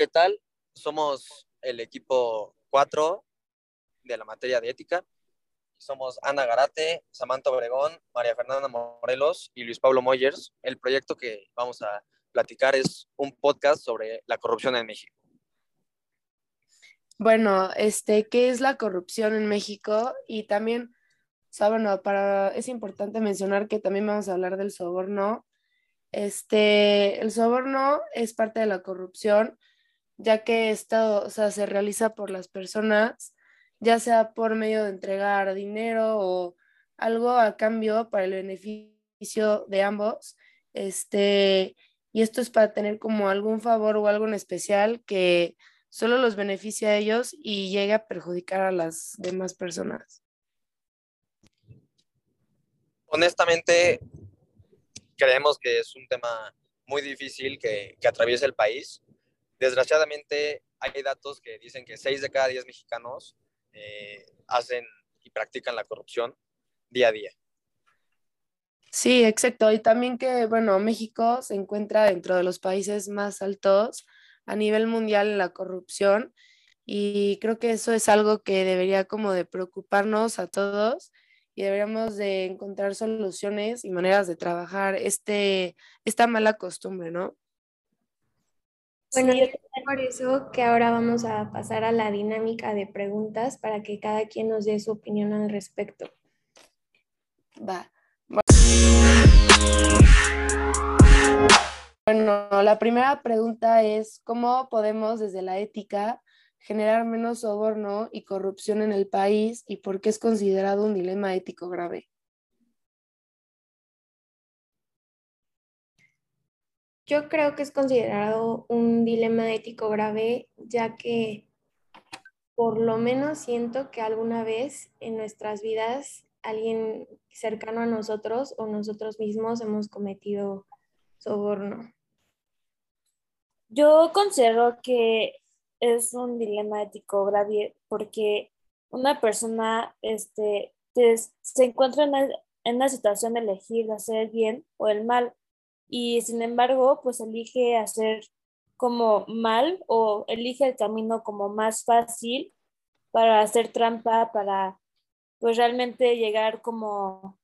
¿qué tal? Somos el equipo 4 de la materia de ética. Somos Ana Garate, Samantha Obregón, María Fernanda Morelos y Luis Pablo Moyers. El proyecto que vamos a platicar es un podcast sobre la corrupción en México. Bueno, este, ¿qué es la corrupción en México? Y también, o sea, bueno, para, es importante mencionar que también vamos a hablar del soborno. Este, el soborno es parte de la corrupción, ya que esto, o sea, se realiza por las personas, ya sea por medio de entregar dinero o algo a cambio para el beneficio de ambos. Este, y esto es para tener como algún favor o algo en especial que solo los beneficia a ellos y llega a perjudicar a las demás personas. Honestamente, creemos que es un tema muy difícil que, que atraviesa el país. Desgraciadamente, hay datos que dicen que 6 de cada 10 mexicanos eh, hacen y practican la corrupción día a día. Sí, exacto. Y también que, bueno, México se encuentra dentro de los países más altos a nivel mundial en la corrupción y creo que eso es algo que debería como de preocuparnos a todos y deberíamos de encontrar soluciones y maneras de trabajar este, esta mala costumbre, ¿no? Bueno, yo por eso que ahora vamos a pasar a la dinámica de preguntas para que cada quien nos dé su opinión al respecto. Va. Bueno, la primera pregunta es, ¿cómo podemos desde la ética generar menos soborno y corrupción en el país y por qué es considerado un dilema ético grave? Yo creo que es considerado un dilema ético grave, ya que por lo menos siento que alguna vez en nuestras vidas alguien cercano a nosotros o nosotros mismos hemos cometido soborno. Yo considero que es un dilema ético grave porque una persona este, se encuentra en, una situación de elegir hacer el bien o el mal y sin embargo pues elige hacer como mal o elige el camino como más fácil para hacer trampa, para pues realmente llegar como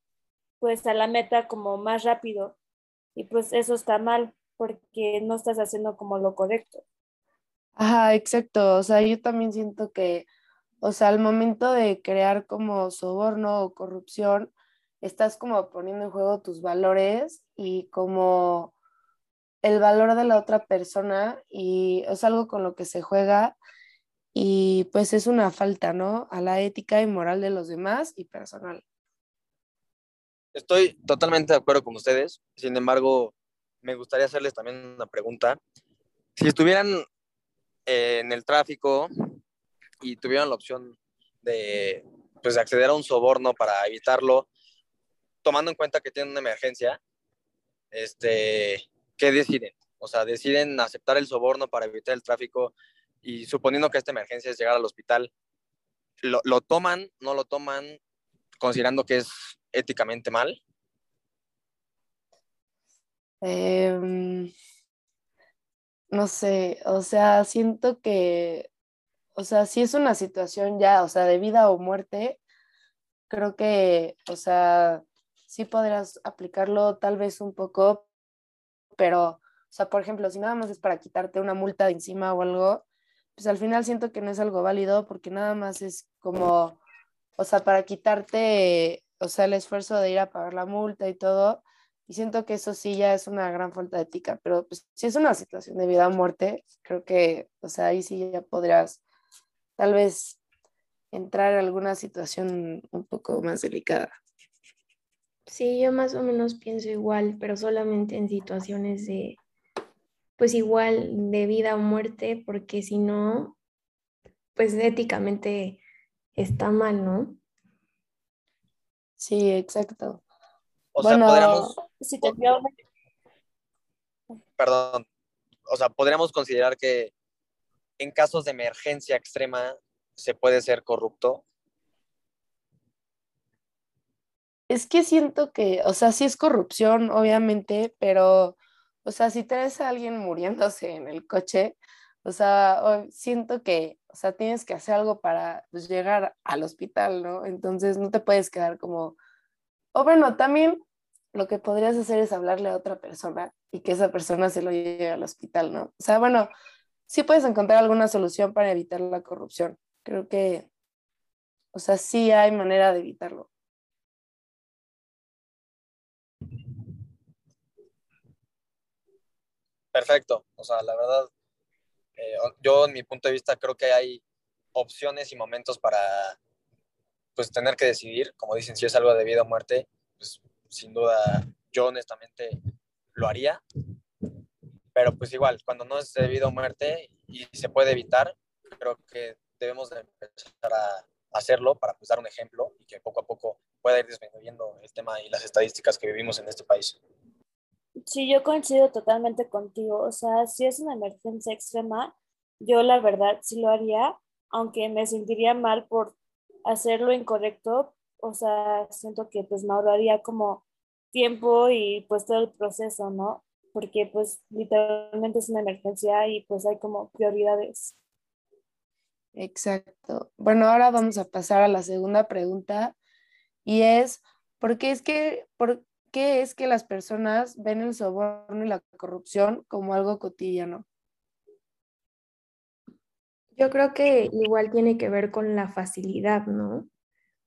pues a la meta como más rápido y pues eso está mal porque no estás haciendo como lo correcto. Ajá, exacto. O sea, yo también siento que, o sea, al momento de crear como soborno o corrupción, estás como poniendo en juego tus valores y como el valor de la otra persona y es algo con lo que se juega y pues es una falta, ¿no? A la ética y moral de los demás y personal. Estoy totalmente de acuerdo con ustedes. Sin embargo, me gustaría hacerles también una pregunta. Si estuvieran en el tráfico y tuvieran la opción de pues, acceder a un soborno para evitarlo, tomando en cuenta que tienen una emergencia, este, ¿qué deciden? O sea, deciden aceptar el soborno para evitar el tráfico y suponiendo que esta emergencia es llegar al hospital, ¿lo, lo toman, no lo toman, considerando que es éticamente mal? Em, no sé, o sea, siento que, o sea, si es una situación ya, o sea, de vida o muerte, creo que, o sea, sí podrás aplicarlo tal vez un poco, pero, o sea, por ejemplo, si nada más es para quitarte una multa de encima o algo, pues al final siento que no es algo válido porque nada más es como, o sea, para quitarte, o sea, el esfuerzo de ir a pagar la multa y todo. Y siento que eso sí ya es una gran falta de ética, pero pues si es una situación de vida o muerte, creo que, o sea, ahí sí ya podrías tal vez entrar en alguna situación un poco más delicada. Sí, yo más o menos pienso igual, pero solamente en situaciones de, pues igual, de vida o muerte, porque si no, pues éticamente está mal, ¿no? Sí, exacto. O sea, podríamos... Perdón. O sea, podríamos considerar que en casos de emergencia extrema se puede ser corrupto Es que siento que, o sea, sí es corrupción, obviamente, pero, o sea, si traes a alguien muriéndose en el coche, O sea, siento que, o sea, tienes que hacer algo para pues, llegar al hospital, ¿no? Entonces no te puedes quedar como, o bueno, también lo que podrías hacer es hablarle a otra persona y que esa persona se lo lleve al hospital, ¿no? O sea, bueno, sí puedes encontrar alguna solución para evitar la corrupción. Creo que, o sea, sí hay manera de evitarlo. Perfecto. O sea, la verdad, eh, yo en mi punto de vista creo que hay opciones y momentos para pues tener que decidir, como dicen, si es algo de vida o muerte, pues sin duda yo honestamente lo haría, pero pues igual, cuando no es de vida o muerte y se puede evitar, creo que debemos de empezar a hacerlo para pues dar un ejemplo y que poco a poco pueda ir disminuyendo el tema y las estadísticas que vivimos en este país. Sí, yo coincido totalmente contigo. O sea, si es una emergencia extrema, yo la verdad sí lo haría, aunque me sentiría mal por hacerlo incorrecto. O sea, siento que pues me ahorraría como tiempo y pues todo el proceso, ¿no? Porque pues literalmente es una emergencia y pues hay como prioridades. Exacto. Bueno, ahora vamos a pasar a la segunda pregunta y es, ¿por qué es que, por, qué es que las personas ven el soborno y la corrupción como algo cotidiano? Yo creo que igual tiene que ver con la facilidad, ¿no?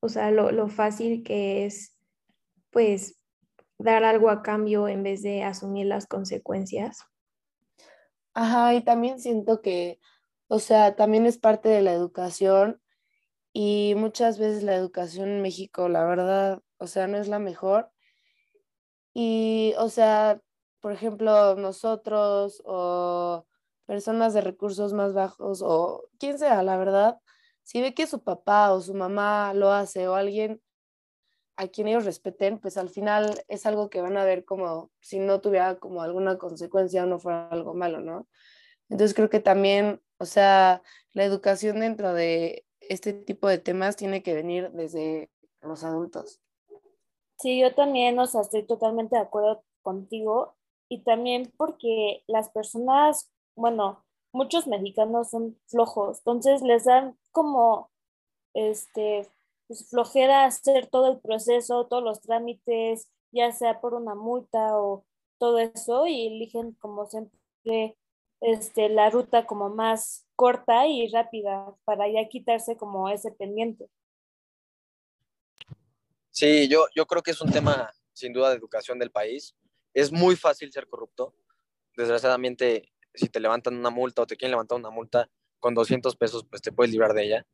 O sea, lo, fácil que es, pues, dar algo a cambio en vez de asumir las consecuencias. Ajá, y también siento que, o sea, también es parte de la educación y muchas veces la educación en México, la verdad, o sea, no es la mejor y, o sea, por ejemplo, nosotros o personas de recursos más bajos o quien sea, la verdad, si ve que su papá o su mamá lo hace o alguien a quien ellos respeten, pues al final es algo que van a ver como si no tuviera como alguna consecuencia o no fuera algo malo, ¿no? Entonces creo que también, o sea, la educación dentro de este tipo de temas tiene que venir desde los adultos. Sí, yo también, estoy totalmente de acuerdo contigo y también porque las personas, bueno, muchos mexicanos son flojos, entonces les dan como, este, pues, flojera hacer todo el proceso, todos los trámites, ya sea por una multa o todo eso y eligen como siempre este, la ruta como más corta y rápida para ya quitarse como ese pendiente. Sí, yo, yo creo que es un tema sin duda de educación del país. Es muy fácil ser corrupto. Desgraciadamente, si te levantan una multa o te quieren levantar una multa con 200 pesos, pues te puedes librar de ella.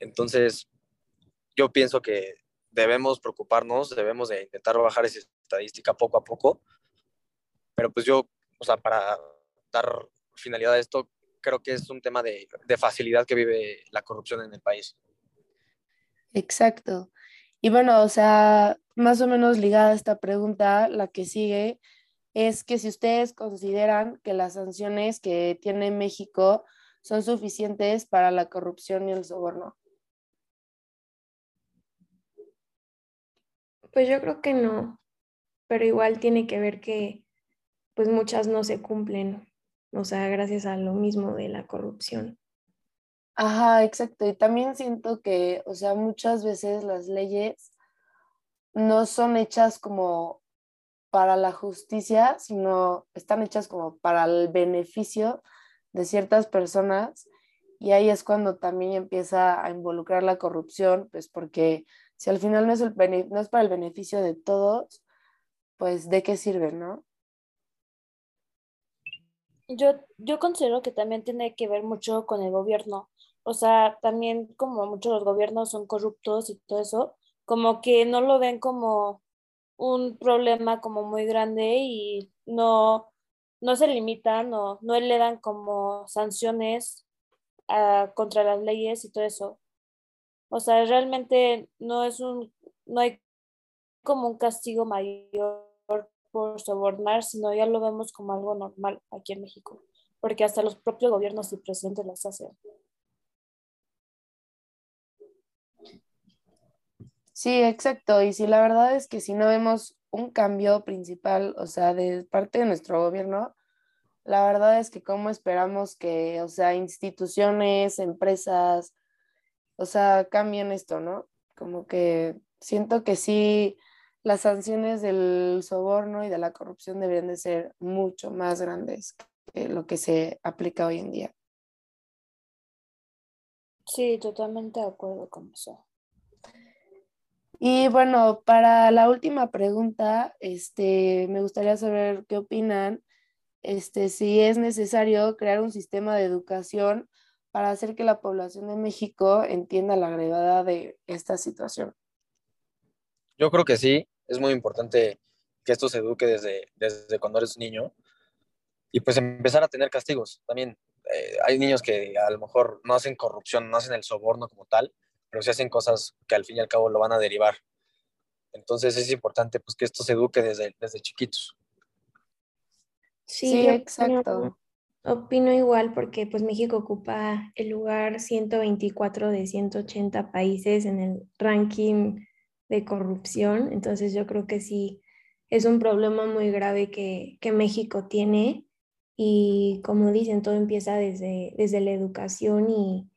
Entonces, yo pienso que debemos preocuparnos, debemos de intentar bajar esa estadística poco a poco. Pero pues yo, o sea, para dar finalidad a esto, creo que es un tema de, de facilidad que vive la corrupción en el país. Exacto. Y bueno, o sea, más o menos ligada a esta pregunta, la que sigue es que si ustedes consideran que las sanciones que tiene México son suficientes para la corrupción y el soborno. Pues yo creo que no, pero igual tiene que ver que pues muchas no se cumplen, o sea, gracias a lo mismo de la corrupción. Ajá, exacto. Y también siento que, o sea, muchas veces las leyes no son hechas como para la justicia, sino están hechas como para el beneficio de ciertas personas. Y ahí es cuando también empieza a involucrar la corrupción, pues porque si al final no es, el no es para el beneficio de todos, pues de qué sirve, ¿no? Yo, yo considero que también tiene que ver mucho con el gobierno. O sea, también como muchos los gobiernos son corruptos y todo eso, como que no lo ven como un problema como muy grande y no, no se limitan o no le dan como sanciones contra las leyes y todo eso. O sea, realmente no es un, no hay como un castigo mayor por sobornar, sino ya lo vemos como algo normal aquí en México, porque hasta los propios gobiernos y presidentes las hacen. Sí, exacto. Y si la verdad es que si no vemos un cambio principal, o sea, de parte de nuestro gobierno, la verdad es que cómo esperamos que, o sea, instituciones, empresas, o sea, cambien esto, ¿no? Como que siento que sí, las sanciones del soborno y de la corrupción deberían de ser mucho más grandes que lo que se aplica hoy en día. Sí, totalmente de acuerdo con eso. Y bueno, para la última pregunta, este, me gustaría saber qué opinan, este, si es necesario crear un sistema de educación para hacer que la población de México entienda la gravedad de esta situación. Yo creo que sí, es muy importante que esto se eduque desde, desde cuando eres niño y pues empezar a tener castigos. También eh, hay niños que a lo mejor no hacen corrupción, no hacen el soborno como tal, pero sí hacen cosas que al fin y al cabo lo van a derivar. Entonces es importante pues que esto se eduque desde, desde chiquitos. Sí, exacto. Opino, igual porque pues México ocupa el lugar 124 de 180 países en el ranking de corrupción, entonces yo creo que sí es un problema muy grave que, que México tiene y como dicen, todo empieza desde, desde la educación y,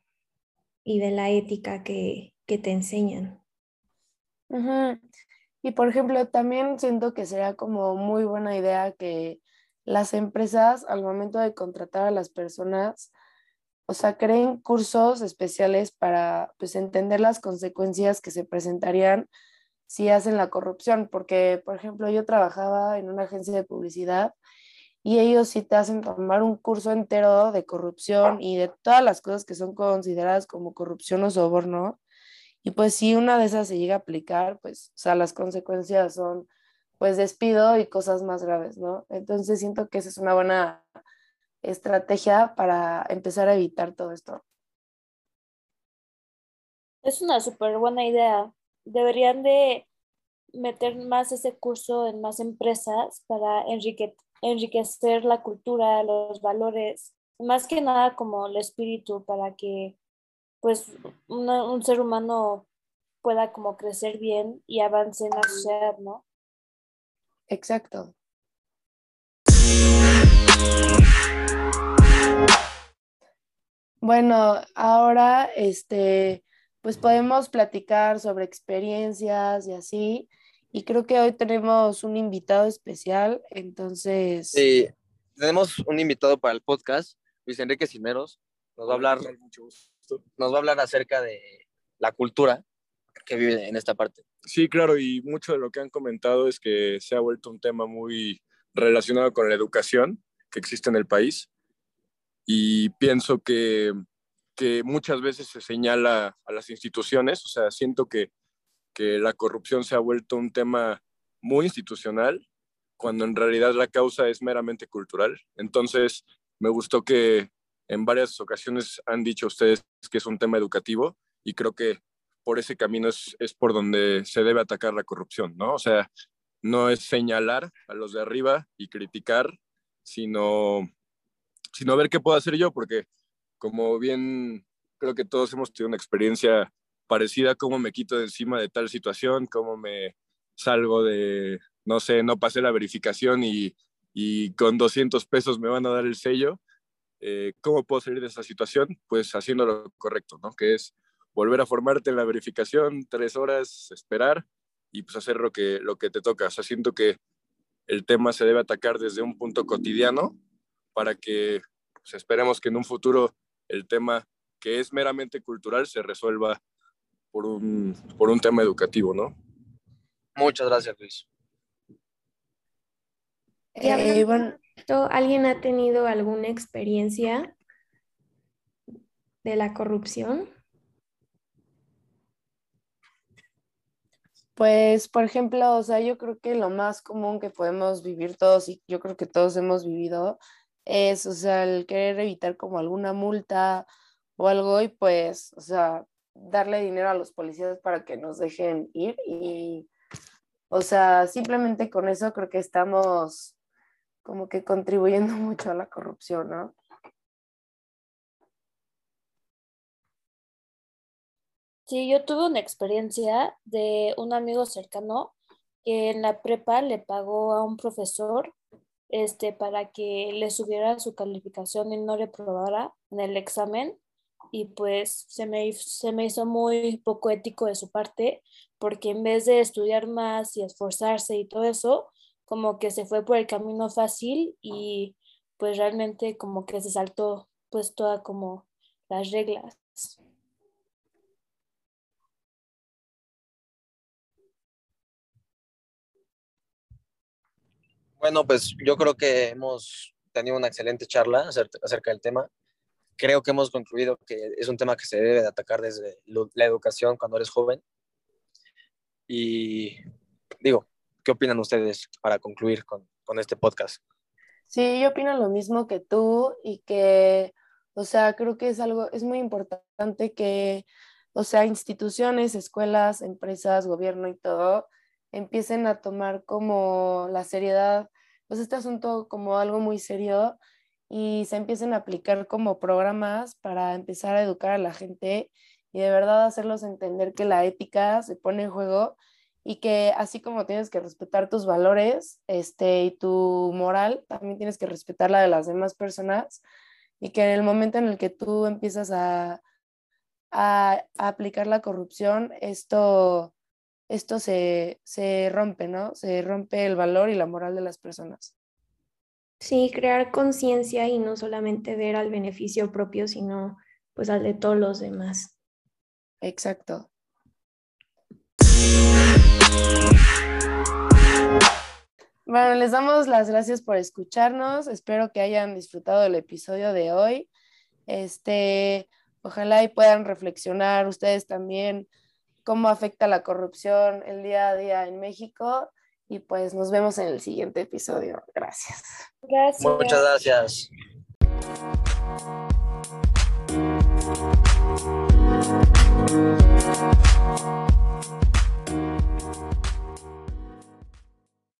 y de la ética que, que te enseñan. Y por ejemplo, también siento que sería como muy buena idea que las empresas al momento de contratar a las personas, o sea, creen cursos especiales para pues entender las consecuencias que se presentarían si hacen la corrupción, porque por ejemplo, yo trabajaba en una agencia de publicidad y ellos sí te hacen tomar un curso entero de corrupción y de todas las cosas que son consideradas como corrupción o soborno. Y pues si una de esas se llega a aplicar, pues, o sea, las consecuencias son pues despido y cosas más graves, ¿no? Entonces siento que esa es una buena estrategia para empezar a evitar todo esto. Es una súper buena idea. Deberían de meter más ese curso en más empresas para enriquecer enriquecer la cultura, los valores, más que nada como el espíritu para que pues un ser humano pueda como crecer bien y avance en la sociedad, ¿no? Exacto. Bueno, ahora este, pues podemos platicar sobre experiencias y así. Y creo que hoy tenemos un invitado especial, entonces... Sí, tenemos un invitado para el podcast, Luis Enrique Cimeros. Nos va a hablar, nos va a hablar acerca de la cultura que vive en esta parte. Sí, claro, y mucho de lo que han comentado es que se ha vuelto un tema muy relacionado con la educación que existe en el país. Y pienso que, que muchas veces se señala a las instituciones, o sea, siento que que la corrupción se ha vuelto un tema muy institucional, cuando en realidad la causa es meramente cultural. Entonces, me gustó que en varias ocasiones han dicho ustedes que es un tema educativo y creo que por ese camino es, es por donde se debe atacar la corrupción, ¿no? O sea, no es señalar a los de arriba y criticar, sino, sino ver qué puedo hacer yo, porque como bien creo que todos hemos tenido una experiencia parecida cómo me quito de encima de tal situación, cómo me salgo de, no sé, no pasé la verificación y, y con 200 pesos me van a dar el sello. Eh, ¿Cómo puedo salir de esa situación? Pues haciendo lo correcto, ¿no? Que es volver a formarte en la verificación, tres horas, esperar y pues hacer lo que, lo que te toca. O sea, siento que el tema se debe atacar desde un punto cotidiano para que pues, esperemos que en un futuro el tema que es meramente cultural se resuelva por un, por un tema educativo, ¿no? Muchas gracias, Luis. Eh, ¿Alguien ha tenido alguna experiencia de la corrupción? Pues, por ejemplo, o sea, yo creo que lo más común que podemos vivir todos, y yo creo que todos hemos vivido, es, o sea, el querer evitar como alguna multa o algo y pues, o sea, darle dinero a los policías para que nos dejen ir y, o sea, simplemente con eso creo que estamos como que contribuyendo mucho a la corrupción, ¿no? Sí, yo tuve una experiencia de un amigo cercano que en la prepa le pagó a un profesor este, para que le subiera su calificación y no reprobara en el examen. Y pues se me, se me hizo muy poco ético de su parte, porque en vez de estudiar más y esforzarse y todo eso, como que se fue por el camino fácil y pues realmente como que se saltó pues toda como las reglas. Bueno, pues yo creo que hemos tenido una excelente charla acerca del tema. Creo que hemos concluido que es un tema que se debe de atacar desde la educación cuando eres joven. Y digo, ¿qué opinan ustedes para concluir con, con este podcast? Sí, yo opino lo mismo que tú y que, o sea, creo que es algo, es muy importante que, o sea, instituciones, escuelas, empresas, gobierno y todo, empiecen a tomar como la seriedad, pues este asunto como algo muy serio y se empiecen a aplicar como programas para empezar a educar a la gente y de verdad hacerlos entender que la ética se pone en juego y que así como tienes que respetar tus valores este, y tu moral, también tienes que respetar la de las demás personas y que en el momento en el que tú empiezas a, a, aplicar la corrupción, esto esto se, rompe, ¿no? Se rompe el valor y la moral de las personas. Sí, crear conciencia y no solamente ver al beneficio propio, sino pues al de todos los demás. Exacto. Bueno, les damos las gracias por escucharnos. Espero que hayan disfrutado del episodio de hoy. Este, ojalá y puedan reflexionar ustedes también cómo afecta la corrupción el día a día en México. Y pues nos vemos en el siguiente episodio. Gracias. gracias. Muchas gracias.